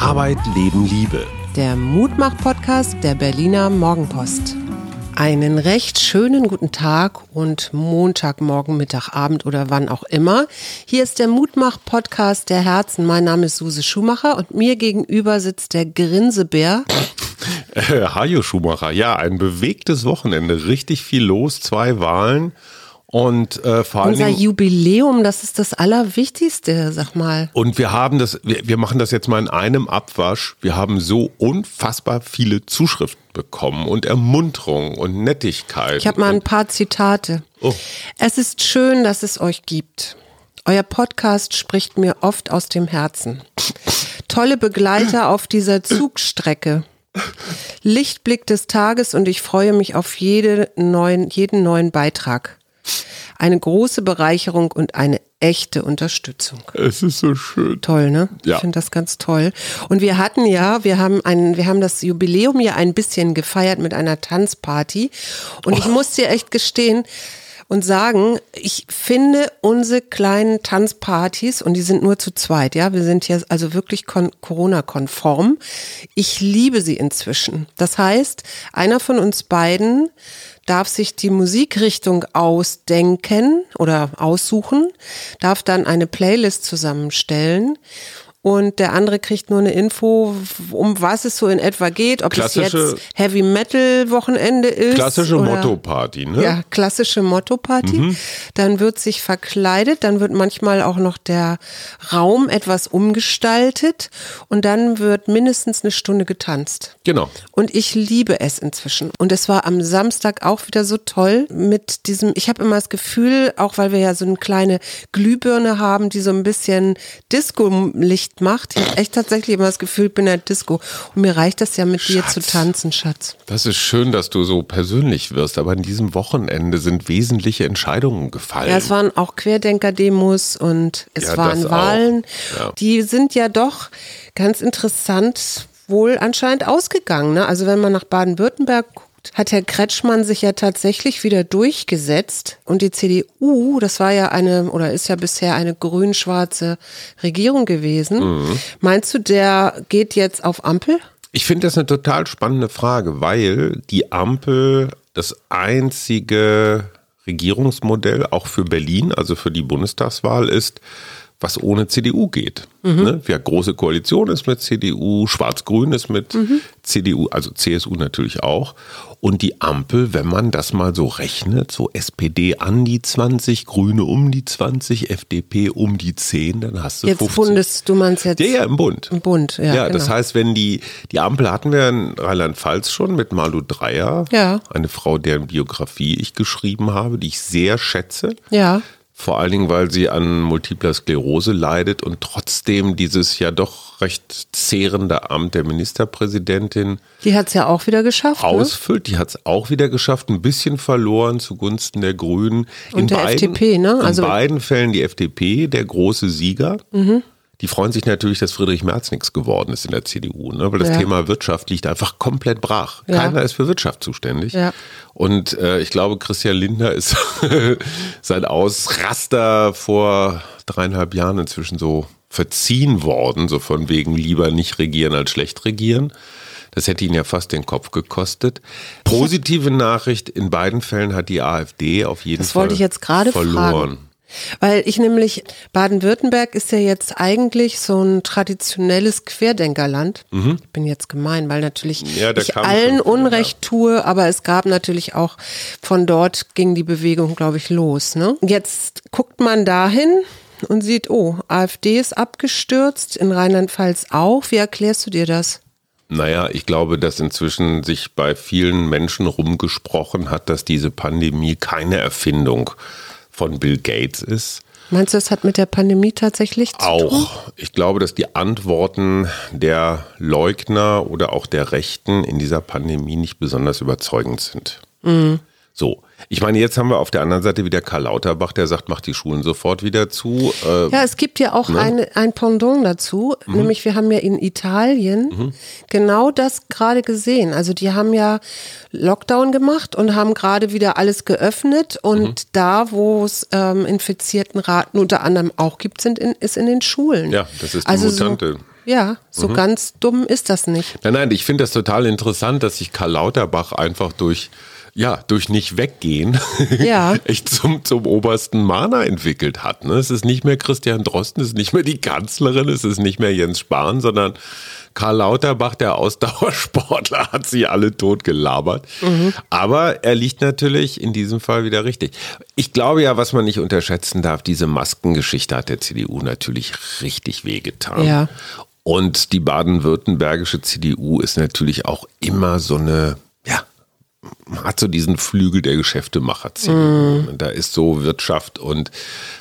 Arbeit, Leben, Liebe. Der Mutmach-Podcast der Berliner Morgenpost. Einen recht schönen guten Tag und Montagmorgen, Mittag, Abend oder wann auch immer. Hier ist der Mutmach-Podcast der Herzen. Mein Name ist Suse Schumacher und mir gegenüber sitzt der Grinsebär. Äh, Hajo Schumacher, ja, ein bewegtes Wochenende, richtig viel los, zwei Wahlen. Und äh, vor allen Unser Dingen, Jubiläum, das ist das Allerwichtigste, sag mal. und wir haben das, wir, wir machen das jetzt mal in einem Abwasch. Wir haben so unfassbar viele Zuschriften bekommen und Ermunterung und Nettigkeit. Ich habe mal ein paar Zitate. Oh. Es ist schön, dass es euch gibt. Euer Podcast spricht mir oft aus dem Herzen. Tolle Begleiter auf dieser Zugstrecke. Lichtblick des Tages und ich freue mich auf jede neuen, jeden neuen Beitrag. Eine große Bereicherung und eine echte Unterstützung. es ist so schön. Toll, ne? Ja. Ich finde das ganz toll. Und wir hatten ja, wir haben ein, wir haben das Jubiläum ja ein bisschen gefeiert mit einer Tanzparty. Und ich muss dir echt gestehen und sagen, ich finde unsere kleinen Tanzpartys, und die sind nur zu zweit, ja, wir sind hier also wirklich kon- Corona-konform. Ich liebe sie inzwischen. Das heißt, einer von uns beiden darf sich die Musikrichtung ausdenken oder aussuchen, darf dann eine Playlist zusammenstellen und der andere kriegt nur eine Info, um was es so in etwa geht, ob es Klassische- jetzt Heavy Metal Wochenende ist. Klassische Motto-Party, ne? Ja, klassische Motto-Party. Dann wird sich verkleidet, dann wird manchmal auch noch der Raum etwas umgestaltet und dann wird mindestens eine Stunde getanzt. Genau. Und ich liebe es inzwischen. Und es war am Samstag auch wieder so toll mit diesem, ich habe immer das Gefühl, auch weil wir ja so eine kleine Glühbirne haben, die so ein bisschen Disco-Licht macht. Ich habe echt tatsächlich immer das Gefühl, ich bin in der Disco. Und mir reicht das ja mit dir zu tanzen, Schatz. Das ist schön, dass du so persönlich wirst, aber an diesem Wochenende sind wesentliche Entscheidungen gefallen. Ja, es waren auch Querdenker-Demos und es Ja, waren. Wahlen. Ja. Die sind ja doch ganz interessant wohl anscheinend ausgegangen. Ne? Also wenn man nach Baden-Württemberg hat Herr Kretschmann sich ja tatsächlich wieder durchgesetzt. Und die CDU, das war ja eine oder ist ja bisher eine grün-schwarze Regierung gewesen. Mhm. Meinst du, der geht jetzt auf Ampel? Ich finde das eine total spannende Frage, weil die Ampel das einzige Regierungsmodell auch für Berlin, also für die Bundestagswahl ist, was ohne CDU geht. Ne? Ja, große Koalition ist mit CDU, Schwarz-Grün ist mit CDU, also CSU natürlich auch. Und die Ampel, wenn man das mal so rechnet, so SPD an die 20, Grüne um die 20, FDP um die 10, dann hast du Jetzt 50. Bundes, du meinst jetzt Ja, ja, im Bund. im Bund. Ja, Ja, das genau. heißt, wenn die, die Ampel hatten wir in Rheinland-Pfalz schon mit Malu Dreyer. Ja. Eine Frau, deren Biografie ich geschrieben habe, die ich sehr schätze. Ja. Vor allen Dingen, weil sie an Multipler Sklerose leidet und trotzdem dieses ja doch recht zehrende Amt der Ministerpräsidentin Die hat es ja auch wieder geschafft. Ne? ausfüllt. Die hat es auch wieder geschafft, ein bisschen verloren zugunsten der Grünen. Und der FDP, ne? Also- in beiden Fällen die FDP, der große Sieger. Mhm. Die freuen sich natürlich, dass Friedrich Merz nichts geworden ist in der CDU, ne? weil das Ja. Thema Wirtschaft liegt einfach komplett brach. Ja. Keiner ist für Wirtschaft zuständig. Ja. Und äh, ich glaube, Christian Lindner ist sein Ausraster vor dreieinhalb Jahren inzwischen so verziehen worden, so von wegen lieber nicht regieren als schlecht regieren. Das hätte ihn ja fast den Kopf gekostet. Positive Nachricht, in beiden Fällen hat die AfD auf jeden Das Fall wollte ich jetzt gerade verloren. fragen. Weil ich nämlich, Baden-Württemberg ist ja jetzt eigentlich so ein traditionelles Querdenkerland. Ich bin jetzt gemein, weil natürlich Mhm. Ja, ich allen schon Unrecht tue, aber es gab natürlich auch, von dort ging die Bewegung, glaube ich, los. Ne? Jetzt guckt man dahin und sieht, oh, AfD ist abgestürzt, in Rheinland-Pfalz auch. Wie erklärst du dir das? Naja, ich glaube, dass inzwischen sich bei vielen Menschen rumgesprochen hat, dass diese Pandemie keine Erfindung von Bill Gates ist Meinst du, das hat mit der Pandemie tatsächlich zu auch. tun? Ich glaube, dass die Antworten der Leugner oder auch der Rechten in dieser Pandemie nicht besonders überzeugend sind. Mhm. So, ich meine, jetzt haben wir auf der anderen Seite wieder Karl Lauterbach, der sagt, macht die Schulen sofort wieder zu. Äh, Ja, es gibt ja auch Ne? eine, ein Pendant dazu, Mhm. nämlich wir haben ja in Italien genau das gerade gesehen. Also die haben ja Lockdown gemacht und haben gerade wieder alles geöffnet und Mhm. da, wo es ähm, Infiziertenraten unter anderem auch gibt, sind in, ist in den Schulen. Ja, das ist die also Mutante. Mhm. So, ja, so ganz dumm ist das nicht. Nein, nein, ich finde das total interessant, dass sich Karl Lauterbach einfach durch, ja, durch nicht weggehen, Ja. echt zum, zum obersten Mahner entwickelt hat. Ne? Es ist nicht mehr Christian Drosten, es ist nicht mehr die Kanzlerin, es ist nicht mehr Jens Spahn, sondern Karl Lauterbach, der Ausdauersportler, hat sie alle tot gelabert. Aber er liegt natürlich in diesem Fall wieder richtig. Ich glaube ja, was man nicht unterschätzen darf, diese Maskengeschichte hat der CDU natürlich richtig wehgetan. Ja. Und die baden-württembergische CDU ist natürlich auch immer so eine, hat so diesen Flügel der Geschäftemacher CDU. Da ist so Wirtschaft und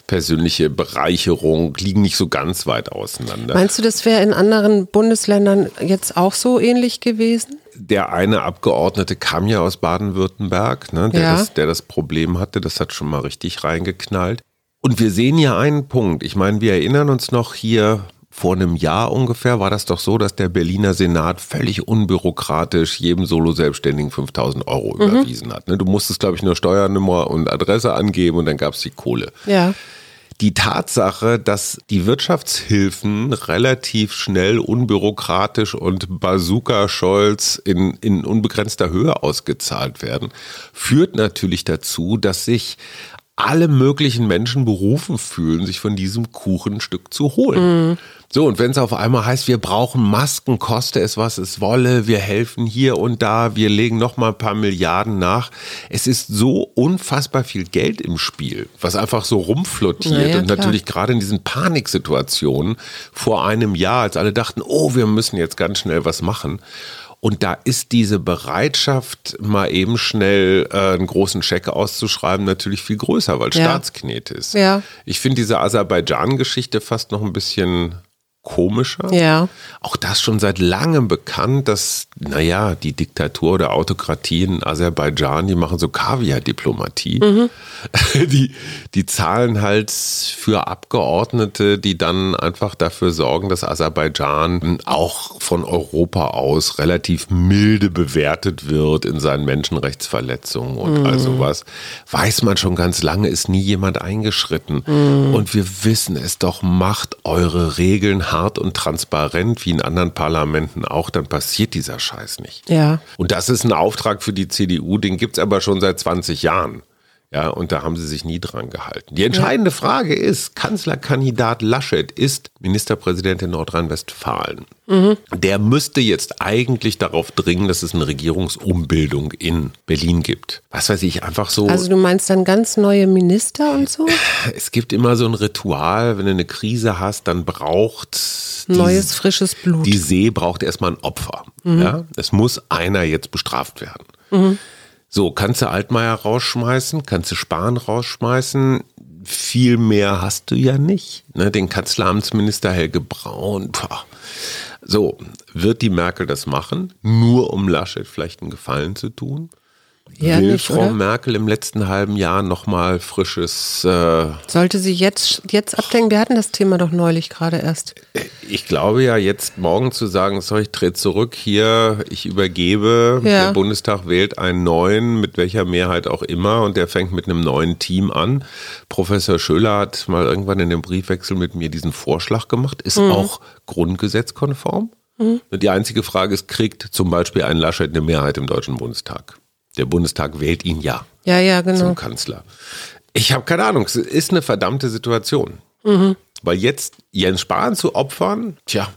persönliche Bereicherung liegen nicht so ganz weit auseinander. Meinst du, das wäre in anderen Bundesländern jetzt auch so ähnlich gewesen? der eine Abgeordnete kam ja aus Baden-Württemberg, ne, der, Ja. das, der das Problem hatte. Das hat schon mal richtig reingeknallt. Und wir sehen hier einen Punkt. Ich meine, wir erinnern uns noch hier vor einem Jahr ungefähr war das doch so, dass der Berliner Senat völlig unbürokratisch jedem Solo-Selbstständigen 5000 Euro überwiesen hat. Ne? Du musstest, glaube ich, nur Steuernummer und Adresse angeben und dann gab es die Kohle Ja. die Tatsache, dass die Wirtschaftshilfen relativ schnell, unbürokratisch und Bazooka-Scholz in, in unbegrenzter Höhe ausgezahlt werden, führt natürlich dazu, dass sich alle möglichen Menschen berufen fühlen, sich von diesem Kuchen ein Stück zu holen. So, und wenn es auf einmal heißt, wir brauchen Masken, koste es, was es wolle, wir helfen hier und da, wir legen noch mal ein paar Milliarden nach. Es ist so unfassbar viel Geld im Spiel, was einfach so rumflottiert. Na ja, und natürlich gerade in diesen Paniksituationen vor einem Jahr, als alle dachten, oh, wir müssen jetzt ganz schnell was machen. Und da ist diese Bereitschaft, mal eben schnell äh, einen großen Scheck auszuschreiben, natürlich viel größer, weil Ja. Staatsknete ist. Ja. Ich finde diese Aserbaidschan-Geschichte fast noch ein bisschen komischer. Ja. Auch das schon seit langem bekannt, dass, naja, die Diktatur oder Autokratie in Aserbaidschan, die machen so Kaviar-Diplomatie. Die, die zahlen halt für Abgeordnete, die dann einfach dafür sorgen, dass Aserbaidschan auch von Europa aus relativ milde bewertet wird in seinen Menschenrechtsverletzungen und all sowas. Weiß man schon ganz lange, ist nie jemand eingeschritten. Und wir wissen es doch, macht eure Regeln hart und transparent, wie in anderen Parlamenten auch, dann passiert dieser Scheiß nicht. Ja. Und das ist ein Auftrag für die CDU, den gibt's aber schon seit 20 Jahren. Ja, und da haben sie sich nie dran gehalten. Die entscheidende Frage ist, Kanzlerkandidat Laschet ist Ministerpräsident in Nordrhein-Westfalen. Der müsste jetzt eigentlich darauf dringen, dass es eine Regierungsumbildung in Berlin gibt. Was weiß ich, einfach so. Also du meinst dann ganz neue Minister und so? es gibt immer so ein Ritual, wenn du eine Krise hast, dann braucht die- Neues, frisches Blut. die See braucht erstmal ein Opfer. Ja? Es muss einer jetzt bestraft werden. So, kannst du Altmaier rausschmeißen, kannst du Spahn rausschmeißen. Viel mehr hast du ja nicht. Ne? Den Kanzleramtsminister Helge Braun. Pah. So, wird die Merkel das machen? Nur um Laschet vielleicht einen Gefallen zu tun? Ja, Will nicht, Frau oder? Merkel im letzten halben Jahr nochmal frisches äh, Sollte sie jetzt, jetzt abdenken? Wir hatten das Thema doch neulich gerade erst. Ich glaube ja, jetzt morgen zu sagen, so, ich trete zurück hier, ich übergebe, Ja. der Bundestag wählt einen neuen, mit welcher Mehrheit auch immer, und der fängt mit einem neuen Team an. Professor Schöler hat mal irgendwann in dem Briefwechsel mit mir diesen Vorschlag gemacht, ist auch grundgesetzkonform. Und die einzige Frage ist, kriegt zum Beispiel ein Laschet eine Mehrheit im Deutschen Bundestag? Der Bundestag wählt ihn ja Ja, ja, genau. zum Kanzler. Ich habe keine Ahnung, es ist eine verdammte Situation. Weil jetzt Jens Spahn zu opfern, tja,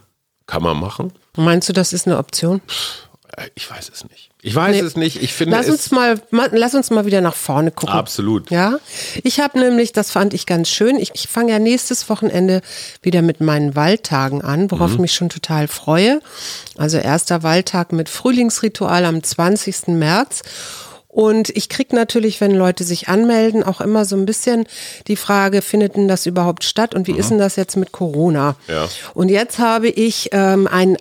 kann man machen. Meinst du, das ist eine Option? Äh, Ich weiß es nicht. Ich weiß Nee. es nicht. Ich finde Lass es uns mal, mal, lass uns mal wieder nach vorne gucken. absolut. Ja, ich habe nämlich, das fand ich ganz schön, ich, ich fange ja nächstes Wochenende wieder mit meinen Waldtagen an, worauf ich mich schon total freue. Also erster Waldtag mit Frühlingsritual am 20. März. Und ich krieg natürlich, wenn Leute sich anmelden, auch immer so ein bisschen die Frage, findet denn das überhaupt statt und wie ist denn das jetzt mit Corona? Ja. Und jetzt habe ich ähm, einen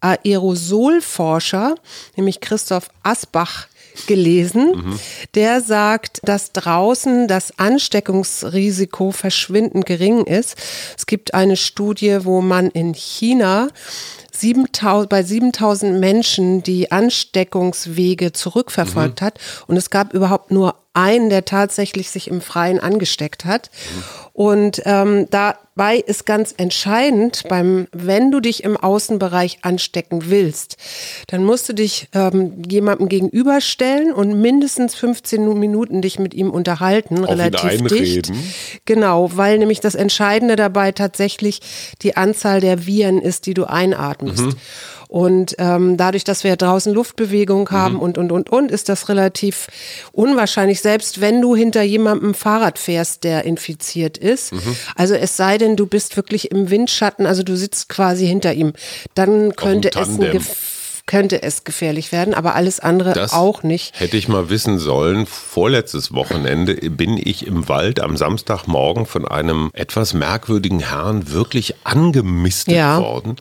Aerosolforscher, nämlich Christoph Asbach, gelesen, der sagt, dass draußen das Ansteckungsrisiko verschwindend gering ist. Es gibt eine Studie, wo man in China 7000, bei 7000 Menschen die Ansteckungswege zurückverfolgt hat und es gab überhaupt nur einen, der tatsächlich sich im Freien angesteckt hat. Und ähm, dabei ist ganz entscheidend, beim, wenn du dich im Außenbereich anstecken willst, dann musst du dich ähm, jemandem gegenüberstellen und mindestens 15 Minuten dich mit ihm unterhalten, Auf ihn relativ dicht. Genau, weil nämlich das Entscheidende dabei tatsächlich die Anzahl der Viren ist, die du einatmest. Mhm. Und ähm, dadurch, dass wir draußen Luftbewegung Mhm. haben und, und, und, und, ist das relativ unwahrscheinlich, selbst wenn du hinter jemandem Fahrrad fährst, der infiziert ist. Mhm. Also es sei denn, du bist wirklich im Windschatten, also du sitzt quasi hinter ihm. Dann könnte es ein Tandem. Gef könnte es gefährlich werden, aber alles andere Das auch nicht. Hätte ich mal wissen sollen, vorletztes Wochenende bin ich im Wald am Samstagmorgen von einem etwas merkwürdigen Herrn wirklich angemistet Ja. worden,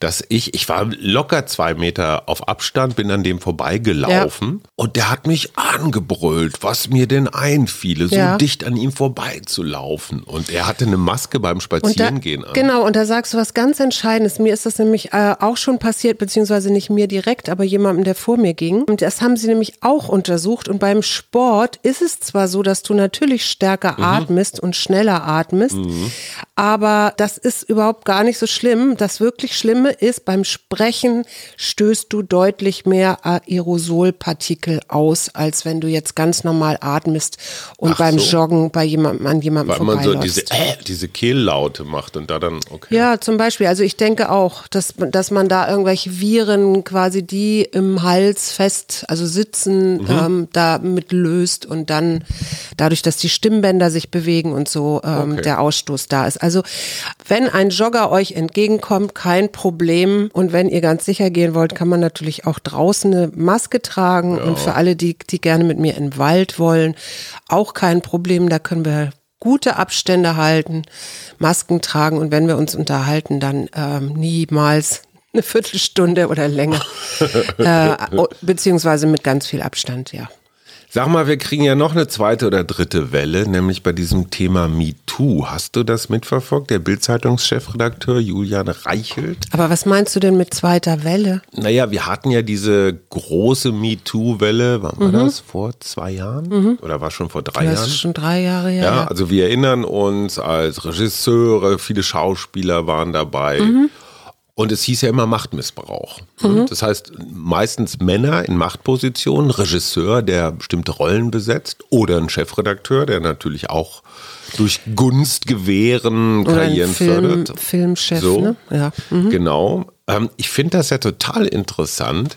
dass ich, ich war locker zwei Meter auf Abstand, bin an dem vorbeigelaufen und der hat mich angebrüllt, was mir denn einfiele, so Ja. dicht an ihm vorbeizulaufen. Und er hatte eine Maske beim Und da, Spazierengehen an. genau, und da sagst du was ganz Entscheidendes. Mir ist das nämlich äh, auch schon passiert, beziehungsweise nicht mir direkt, aber jemandem, der vor mir ging. Und das haben sie nämlich auch untersucht. Und beim Sport ist es zwar so, dass du natürlich stärker Mhm. atmest und schneller atmest, aber das ist überhaupt gar nicht so schlimm. Das wirklich Schlimme ist, beim Sprechen stößt du deutlich mehr Aerosolpartikel aus, als wenn du jetzt ganz normal atmest und Ach beim so. Joggen bei jemandem an jemandem weil man so diese, äh, diese Kehllaute macht und da dann, okay. Ja, zum Beispiel. Also ich denke auch, dass, dass man da irgendwelche Viren quasi, die im Hals fest, also sitzen, Mhm. ähm, damit löst und dann dadurch, dass die Stimmbänder sich bewegen und so ähm, Okay. der Ausstoß da ist. Also wenn ein Jogger euch entgegenkommt, kein Problem. Und wenn ihr ganz sicher gehen wollt, kann man natürlich auch draußen eine Maske tragen. Und für alle, die, die gerne mit mir in den Wald wollen, auch kein Problem. Da können wir gute Abstände halten, Masken tragen und wenn wir uns unterhalten, dann ähm, niemals eine Viertelstunde oder länger, äh, o- beziehungsweise mit ganz viel Abstand, ja. Sag mal, wir kriegen ja noch eine zweite oder dritte Welle, nämlich bei diesem Thema MeToo. Hast du das mitverfolgt? Der Bild-Zeitungschefredakteur Julian Reichelt. Aber was meinst du denn mit zweiter Welle? Naja, wir hatten ja diese große MeToo-Welle, wann war das? Vor zwei Jahren? Oder war schon vor drei Das Jahren? ist schon drei Jahre her. Ja, also wir erinnern uns als Regisseure, viele Schauspieler waren dabei. Und es hieß ja immer Machtmissbrauch. Das heißt, meistens Männer in Machtpositionen, Regisseur, der bestimmte Rollen besetzt oder ein Chefredakteur, der natürlich auch durch Gunst gewähren Karrieren Film, fördert. Filmchef, So. ne? Ja. Genau. Ähm, ich finde das ja total interessant,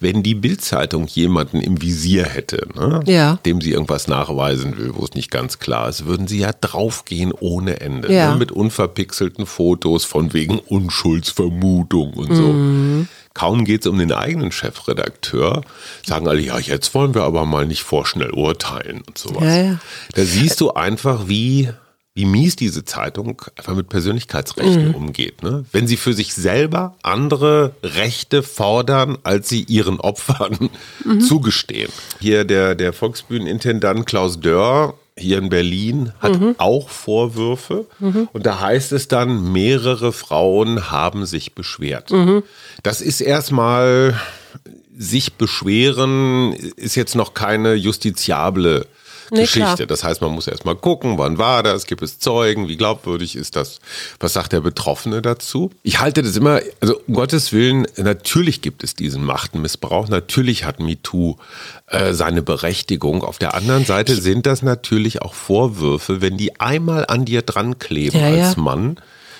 wenn die Bildzeitung jemanden im Visier hätte, ne? Ja. dem sie irgendwas nachweisen will, wo es nicht ganz klar ist, würden sie ja draufgehen ohne Ende. Ja. Ne? Mit unverpixelten Fotos von wegen Unschuldsvermutung und so. Mhm. Kaum geht es um den eigenen Chefredakteur, sagen alle, ja, jetzt wollen wir aber mal nicht vorschnell urteilen und sowas. Ja, ja. Da siehst du einfach, wie, wie mies diese Zeitung einfach mit Persönlichkeitsrechten umgeht. Ne? Wenn sie für sich selber andere Rechte fordern, als sie ihren Opfern zugestehen. Hier der, der Volksbühnenintendant Klaus Dörr hier in Berlin hat auch Vorwürfe. Und da heißt es dann, mehrere Frauen haben sich beschwert. Das ist erstmal sich beschweren ist jetzt noch keine justiziable Nee, Geschichte. klar. Das heißt, man muss erstmal gucken, wann war das, gibt es Zeugen, wie glaubwürdig ist das, was sagt der Betroffene dazu? Ich halte das immer, also um Gottes Willen, natürlich gibt es diesen Machtenmissbrauch, natürlich hat MeToo äh, seine Berechtigung. Auf der anderen Seite sind das natürlich auch Vorwürfe, wenn die einmal an dir dran kleben Ja, ja. als Mann,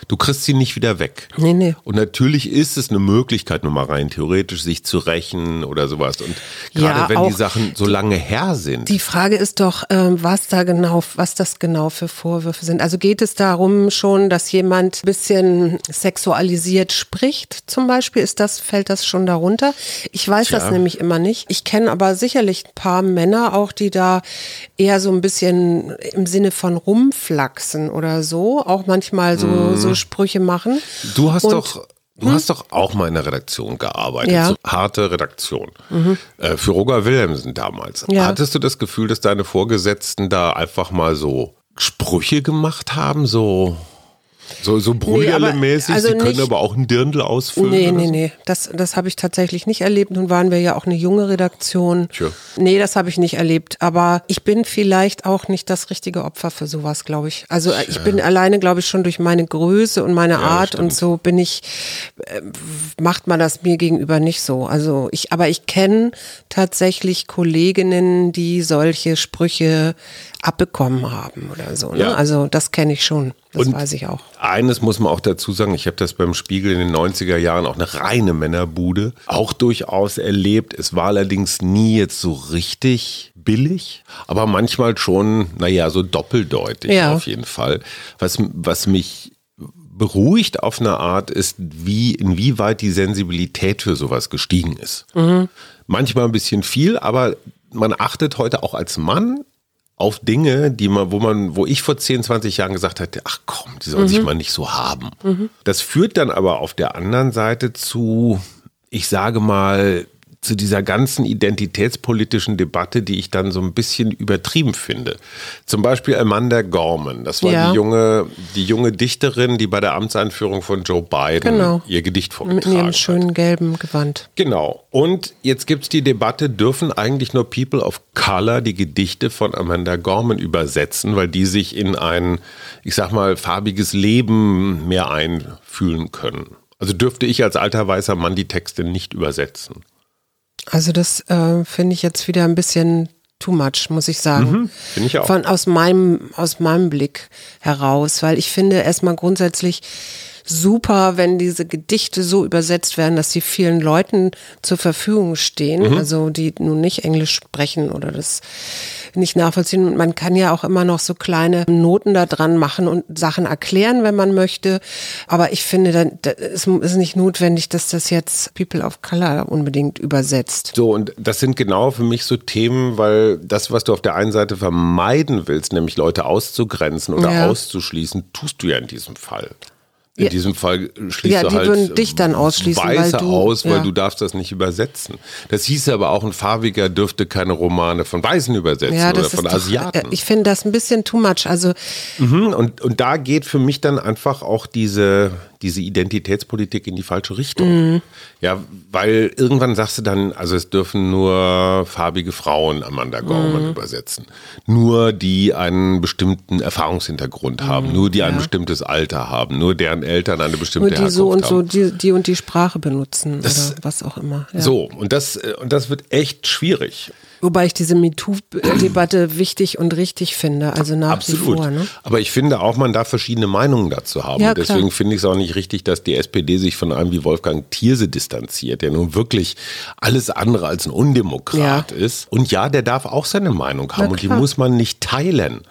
Du kriegst sie nicht wieder weg. Nee, nee. Und natürlich ist es eine Möglichkeit, nur mal rein theoretisch, sich zu rächen oder sowas. Und gerade Ja, wenn die Sachen so lange her sind. Die Frage ist doch, ähm, was da genau, was das genau für Vorwürfe sind. Also geht es darum schon, dass jemand ein bisschen sexualisiert spricht, zum Beispiel? Ist das, fällt das schon darunter? Ich weiß Tja. das nämlich immer nicht. Ich kenne aber sicherlich ein paar Männer auch, die da eher so ein bisschen im Sinne von rumflaxen oder so, auch manchmal so, so Sprüche machen. Mhm. Du hast Und- doch. Du hast doch auch mal in der Redaktion gearbeitet, Ja. Mhm. so harte Redaktion. Äh, für Roger Wilhelmsen damals. Ja. Hattest du das Gefühl, dass deine Vorgesetzten da einfach mal so Sprüche gemacht haben, so so, so Brüderle-mäßig? also Sie können nicht- aber auch einen Dirndl ausfüllen. Nee, nee, so? nee. Das, das habe ich tatsächlich nicht erlebt. Nun waren wir ja auch eine junge Redaktion. Tja. Nee, das habe ich nicht erlebt. Aber ich bin vielleicht auch nicht das richtige Opfer für sowas, glaube ich. Also äh, ich bin alleine, glaube ich, schon durch meine Größe und meine Art und so bin ich, äh, macht man das mir gegenüber nicht so. Also ich, aber ich kenne tatsächlich Kolleginnen, die solche Sprüche abbekommen haben oder so. Ne? Ja. Also das kenne ich schon. Das Und weiß ich auch. Eines muss man auch dazu sagen, ich habe das beim Spiegel in den 90er Jahren auch eine reine Männerbude auch durchaus erlebt. Es war allerdings nie jetzt so richtig billig, aber manchmal schon, naja, so doppeldeutig Ja. auf jeden Fall. Was, was mich beruhigt auf eine Art ist, wie, inwieweit die Sensibilität für sowas gestiegen ist. Manchmal ein bisschen viel, aber man achtet heute auch als Mann auf Dinge, die man, wo man, wo ich vor 10, 20 Jahren gesagt hätte, ach komm, die sollen sich mal nicht so haben. Das führt dann aber auf der anderen Seite zu, ich sage mal, zu dieser ganzen identitätspolitischen Debatte, die ich dann so ein bisschen übertrieben finde. Zum Beispiel Amanda Gorman, das war Ja. die junge, die junge Dichterin, die bei der Amtseinführung von Joe Biden Genau. ihr Gedicht Mit vorgetragen ihrem hat. schönen gelben Gewand. Genau. Und jetzt gibt's die Debatte, dürfen eigentlich nur People of Color die Gedichte von Amanda Gorman übersetzen, weil die sich in ein, ich sag mal, farbiges Leben mehr einfühlen können. Also dürfte ich als alter weißer Mann die Texte nicht übersetzen. Also das äh, finde ich jetzt wieder ein bisschen too much, muss ich sagen. Finde ich auch. Von aus meinem aus meinem Blick heraus, weil ich finde erstmal grundsätzlich super, wenn diese Gedichte so übersetzt werden, dass sie vielen Leuten zur Verfügung stehen, Mhm. also die nun nicht Englisch sprechen oder das nicht nachvollziehen. Und man kann ja auch immer noch so kleine Noten da dran machen und Sachen erklären, wenn man möchte. Aber ich finde, dann, da- es ist nicht notwendig, dass das jetzt People of Color unbedingt übersetzt. So, und das sind genau für mich so Themen, weil das, was du auf der einen Seite vermeiden willst, nämlich Leute auszugrenzen oder Ja. auszuschließen, tust du ja in diesem Fall. In Ja. diesem Fall schließt Ja, du halt würden dich dann ausschließen, weil Weiße du- aus, weil ja. du darfst das nicht übersetzen. Das hieße aber auch, ein Farbiger dürfte keine Romane von Weißen übersetzen Ja, oder von doch, Asiaten. äh, ich finde das ein bisschen too much. Also Mhm, und, und da geht für mich dann einfach auch diese, diese Identitätspolitik in die falsche Richtung. Mhm. Ja, weil irgendwann sagst du dann, also es dürfen nur farbige Frauen Amanda Gorman Mhm. übersetzen. Nur die einen bestimmten Erfahrungshintergrund haben, nur die ein bestimmtes Alter haben, nur deren Eltern eine bestimmte Mhm, nur die so und Herkunft so, haben. die, die und die Sprache benutzen Das- oder was auch immer. Ja. So, und das, äh, und das wird echt schwierig. Wobei ich diese MeToo-Debatte wichtig und richtig finde, also nach Absolut. wie vor. Ne? Aber ich finde auch, man darf verschiedene Meinungen dazu haben. Ja, Deswegen finde ich es auch nicht richtig, dass die SPD sich von einem wie Wolfgang Thierse distanziert, der nun wirklich alles andere als ein Undemokrat Ja. ist. Und ja, der darf auch seine Meinung haben und die muss man nicht teilen.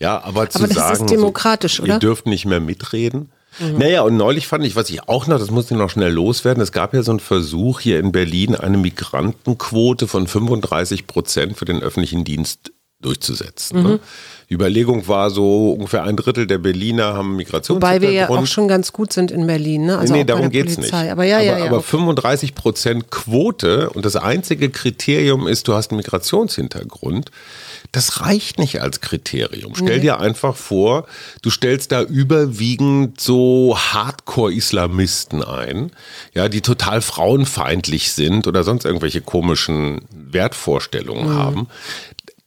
Ja, aber zu Aber das ist sagen, demokratisch, so, oder? Ihr dürft nicht mehr mitreden. Naja, und neulich fand ich, was ich auch noch, das muss ich noch schnell loswerden, es gab ja so einen Versuch hier in Berlin, eine Migrantenquote von 35 Prozent für den öffentlichen Dienst durchzusetzen. Mhm. Ne? Die Überlegung war so, ungefähr ein Drittel der Berliner haben Migrationshintergrund. Wobei wir ja auch schon ganz gut sind in Berlin, ne? Also nee, darum geht's Polizei. nicht. Aber ja, ja, aber, ja. aber okay. 35 Prozent Quote und das einzige Kriterium ist, du hast einen Migrationshintergrund. Das reicht nicht als Kriterium. Stell dir einfach vor, du stellst da überwiegend so Hardcore-Islamisten ein, ja, die total frauenfeindlich sind oder sonst irgendwelche komischen Wertvorstellungen Mhm. haben.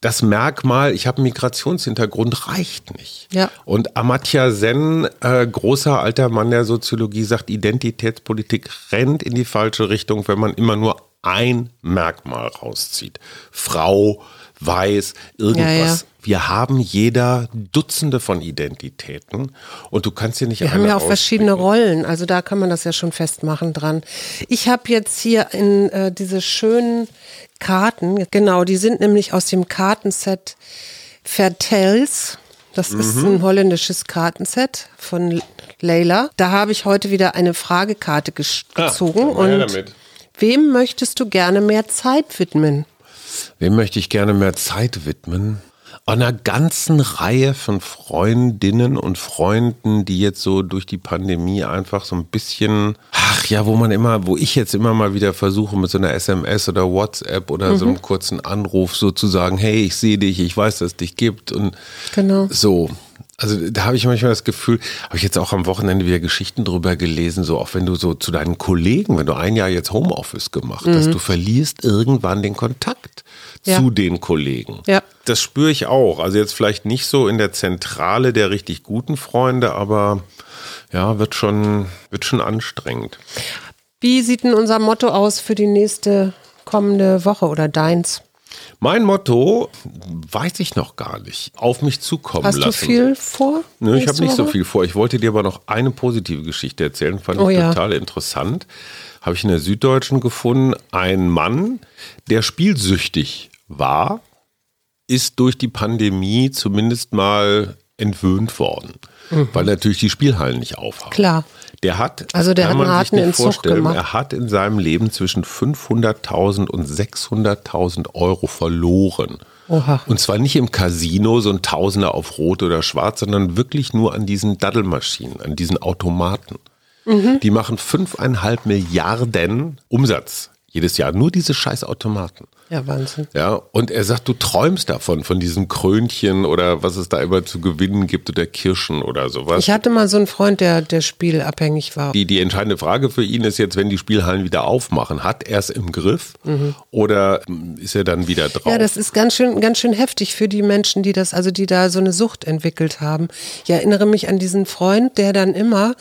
Das Merkmal, ich habe einen Migrationshintergrund, reicht nicht. Ja. Und Amartya Sen, äh, großer alter Mann der Soziologie, sagt, Identitätspolitik rennt in die falsche Richtung, wenn man immer nur ein Merkmal rauszieht. Frau, weiß, irgendwas. Ja, ja. Wir haben jeder Dutzende von Identitäten und du kannst hier nicht Wir haben ja auch verschiedene Rollen, also da kann man das ja schon festmachen dran. Ich habe jetzt hier in äh, diese schönen Karten, genau, die sind nämlich aus dem Kartenset Vertels. Das ist Mhm. ein holländisches Kartenset von Leila. Da habe ich heute wieder eine Fragekarte Ah, gezogen. her und damit. wem möchtest du gerne mehr Zeit widmen? Wem möchte ich gerne mehr Zeit widmen? Einer ganzen Reihe von Freundinnen und Freunden, die jetzt so durch die Pandemie einfach so ein bisschen, ach ja, wo man immer, wo ich jetzt immer mal wieder versuche mit so einer SMS oder WhatsApp oder so einem kurzen Anruf so zu sagen, hey, ich sehe dich, ich weiß, dass es dich gibt und Genau. so. Also da habe ich manchmal das Gefühl, habe ich jetzt auch am Wochenende wieder Geschichten drüber gelesen, so auch wenn du so zu deinen Kollegen, wenn du ein Jahr jetzt Homeoffice gemacht hast, du verlierst irgendwann den Kontakt Ja. zu den Kollegen. Ja. Das spüre ich auch. Also jetzt vielleicht nicht so in der Zentrale der richtig guten Freunde, aber ja, wird schon, wird schon anstrengend. Wie sieht denn unser Motto aus für die nächste kommende Woche oder deins? Mein Motto weiß ich noch gar nicht. Auf mich zukommen Hast lassen. du viel vor? Nö, ich habe nicht so viel vor. Ich wollte dir aber noch eine positive Geschichte erzählen, fand Oh ich ja. total interessant. Habe ich in der Süddeutschen gefunden. Ein Mann, der spielsüchtig war, ist durch die Pandemie zumindest mal entwöhnt worden, weil natürlich die Spielhallen nicht aufhaben. Mhm. Klar. Der hat, Also der kann hat einen man sich harten nicht Entzug vorstellen, gemacht. er hat in seinem Leben zwischen 500.000 und 600.000 Euro verloren. Oha. Und zwar nicht im Casino, so ein Tausender auf Rot oder Schwarz, sondern wirklich nur an diesen Daddelmaschinen, an diesen Automaten. Mhm. Die machen fünfeinhalb Milliarden Umsatz jedes Jahr. Nur diese scheiß Automaten. Ja, Wahnsinn. Ja, und er sagt, du träumst davon, von diesen Krönchen oder was es da immer zu gewinnen gibt oder Kirschen oder sowas. Ich hatte mal so einen Freund, der, der spielabhängig war. Die, die entscheidende Frage für ihn ist jetzt, wenn die Spielhallen wieder aufmachen, hat er es im Griff oder mm, ist er dann wieder drauf? Mhm. Ja, das ist ganz schön, ganz schön heftig für die Menschen, die das, also die da so eine Sucht entwickelt haben. Ich erinnere mich an diesen Freund, der dann immer,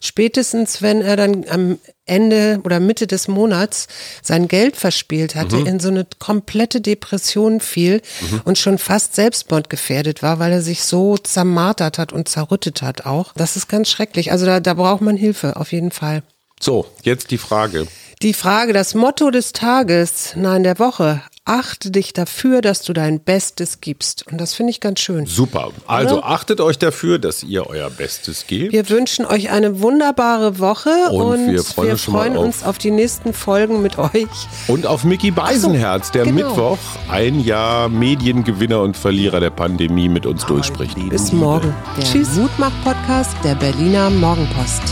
spätestens wenn er dann am Ende oder Mitte des Monats sein Geld verspielt hatte, Mhm. in so eine komplette Depression fiel und schon fast selbstmordgefährdet war, weil er sich so zermartert hat und zerrüttet hat auch. Das ist ganz schrecklich. Also da, da braucht man Hilfe, auf jeden Fall. so, jetzt die Frage. Die Frage, das Motto des Tages, nein, der Woche. Achte dich dafür, dass du dein Bestes gibst. Und das finde ich ganz schön. Super. Also achtet euch dafür, dass ihr euer Bestes gebt. Wir wünschen euch eine wunderbare Woche Und und, wir freuen uns schon mal auf- uns auf die nächsten Folgen mit euch. Und auf Mickey Beisenherz, der genau. Mittwoch ein Jahr Mediengewinner und Verlierer der Pandemie mit uns durchspricht. Bis morgen. Der Tschüss. Mutmach-Podcast der Berliner Morgenpost.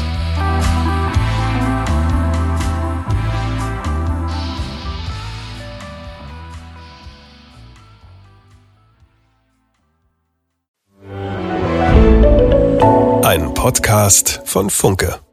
Podcast von Funke.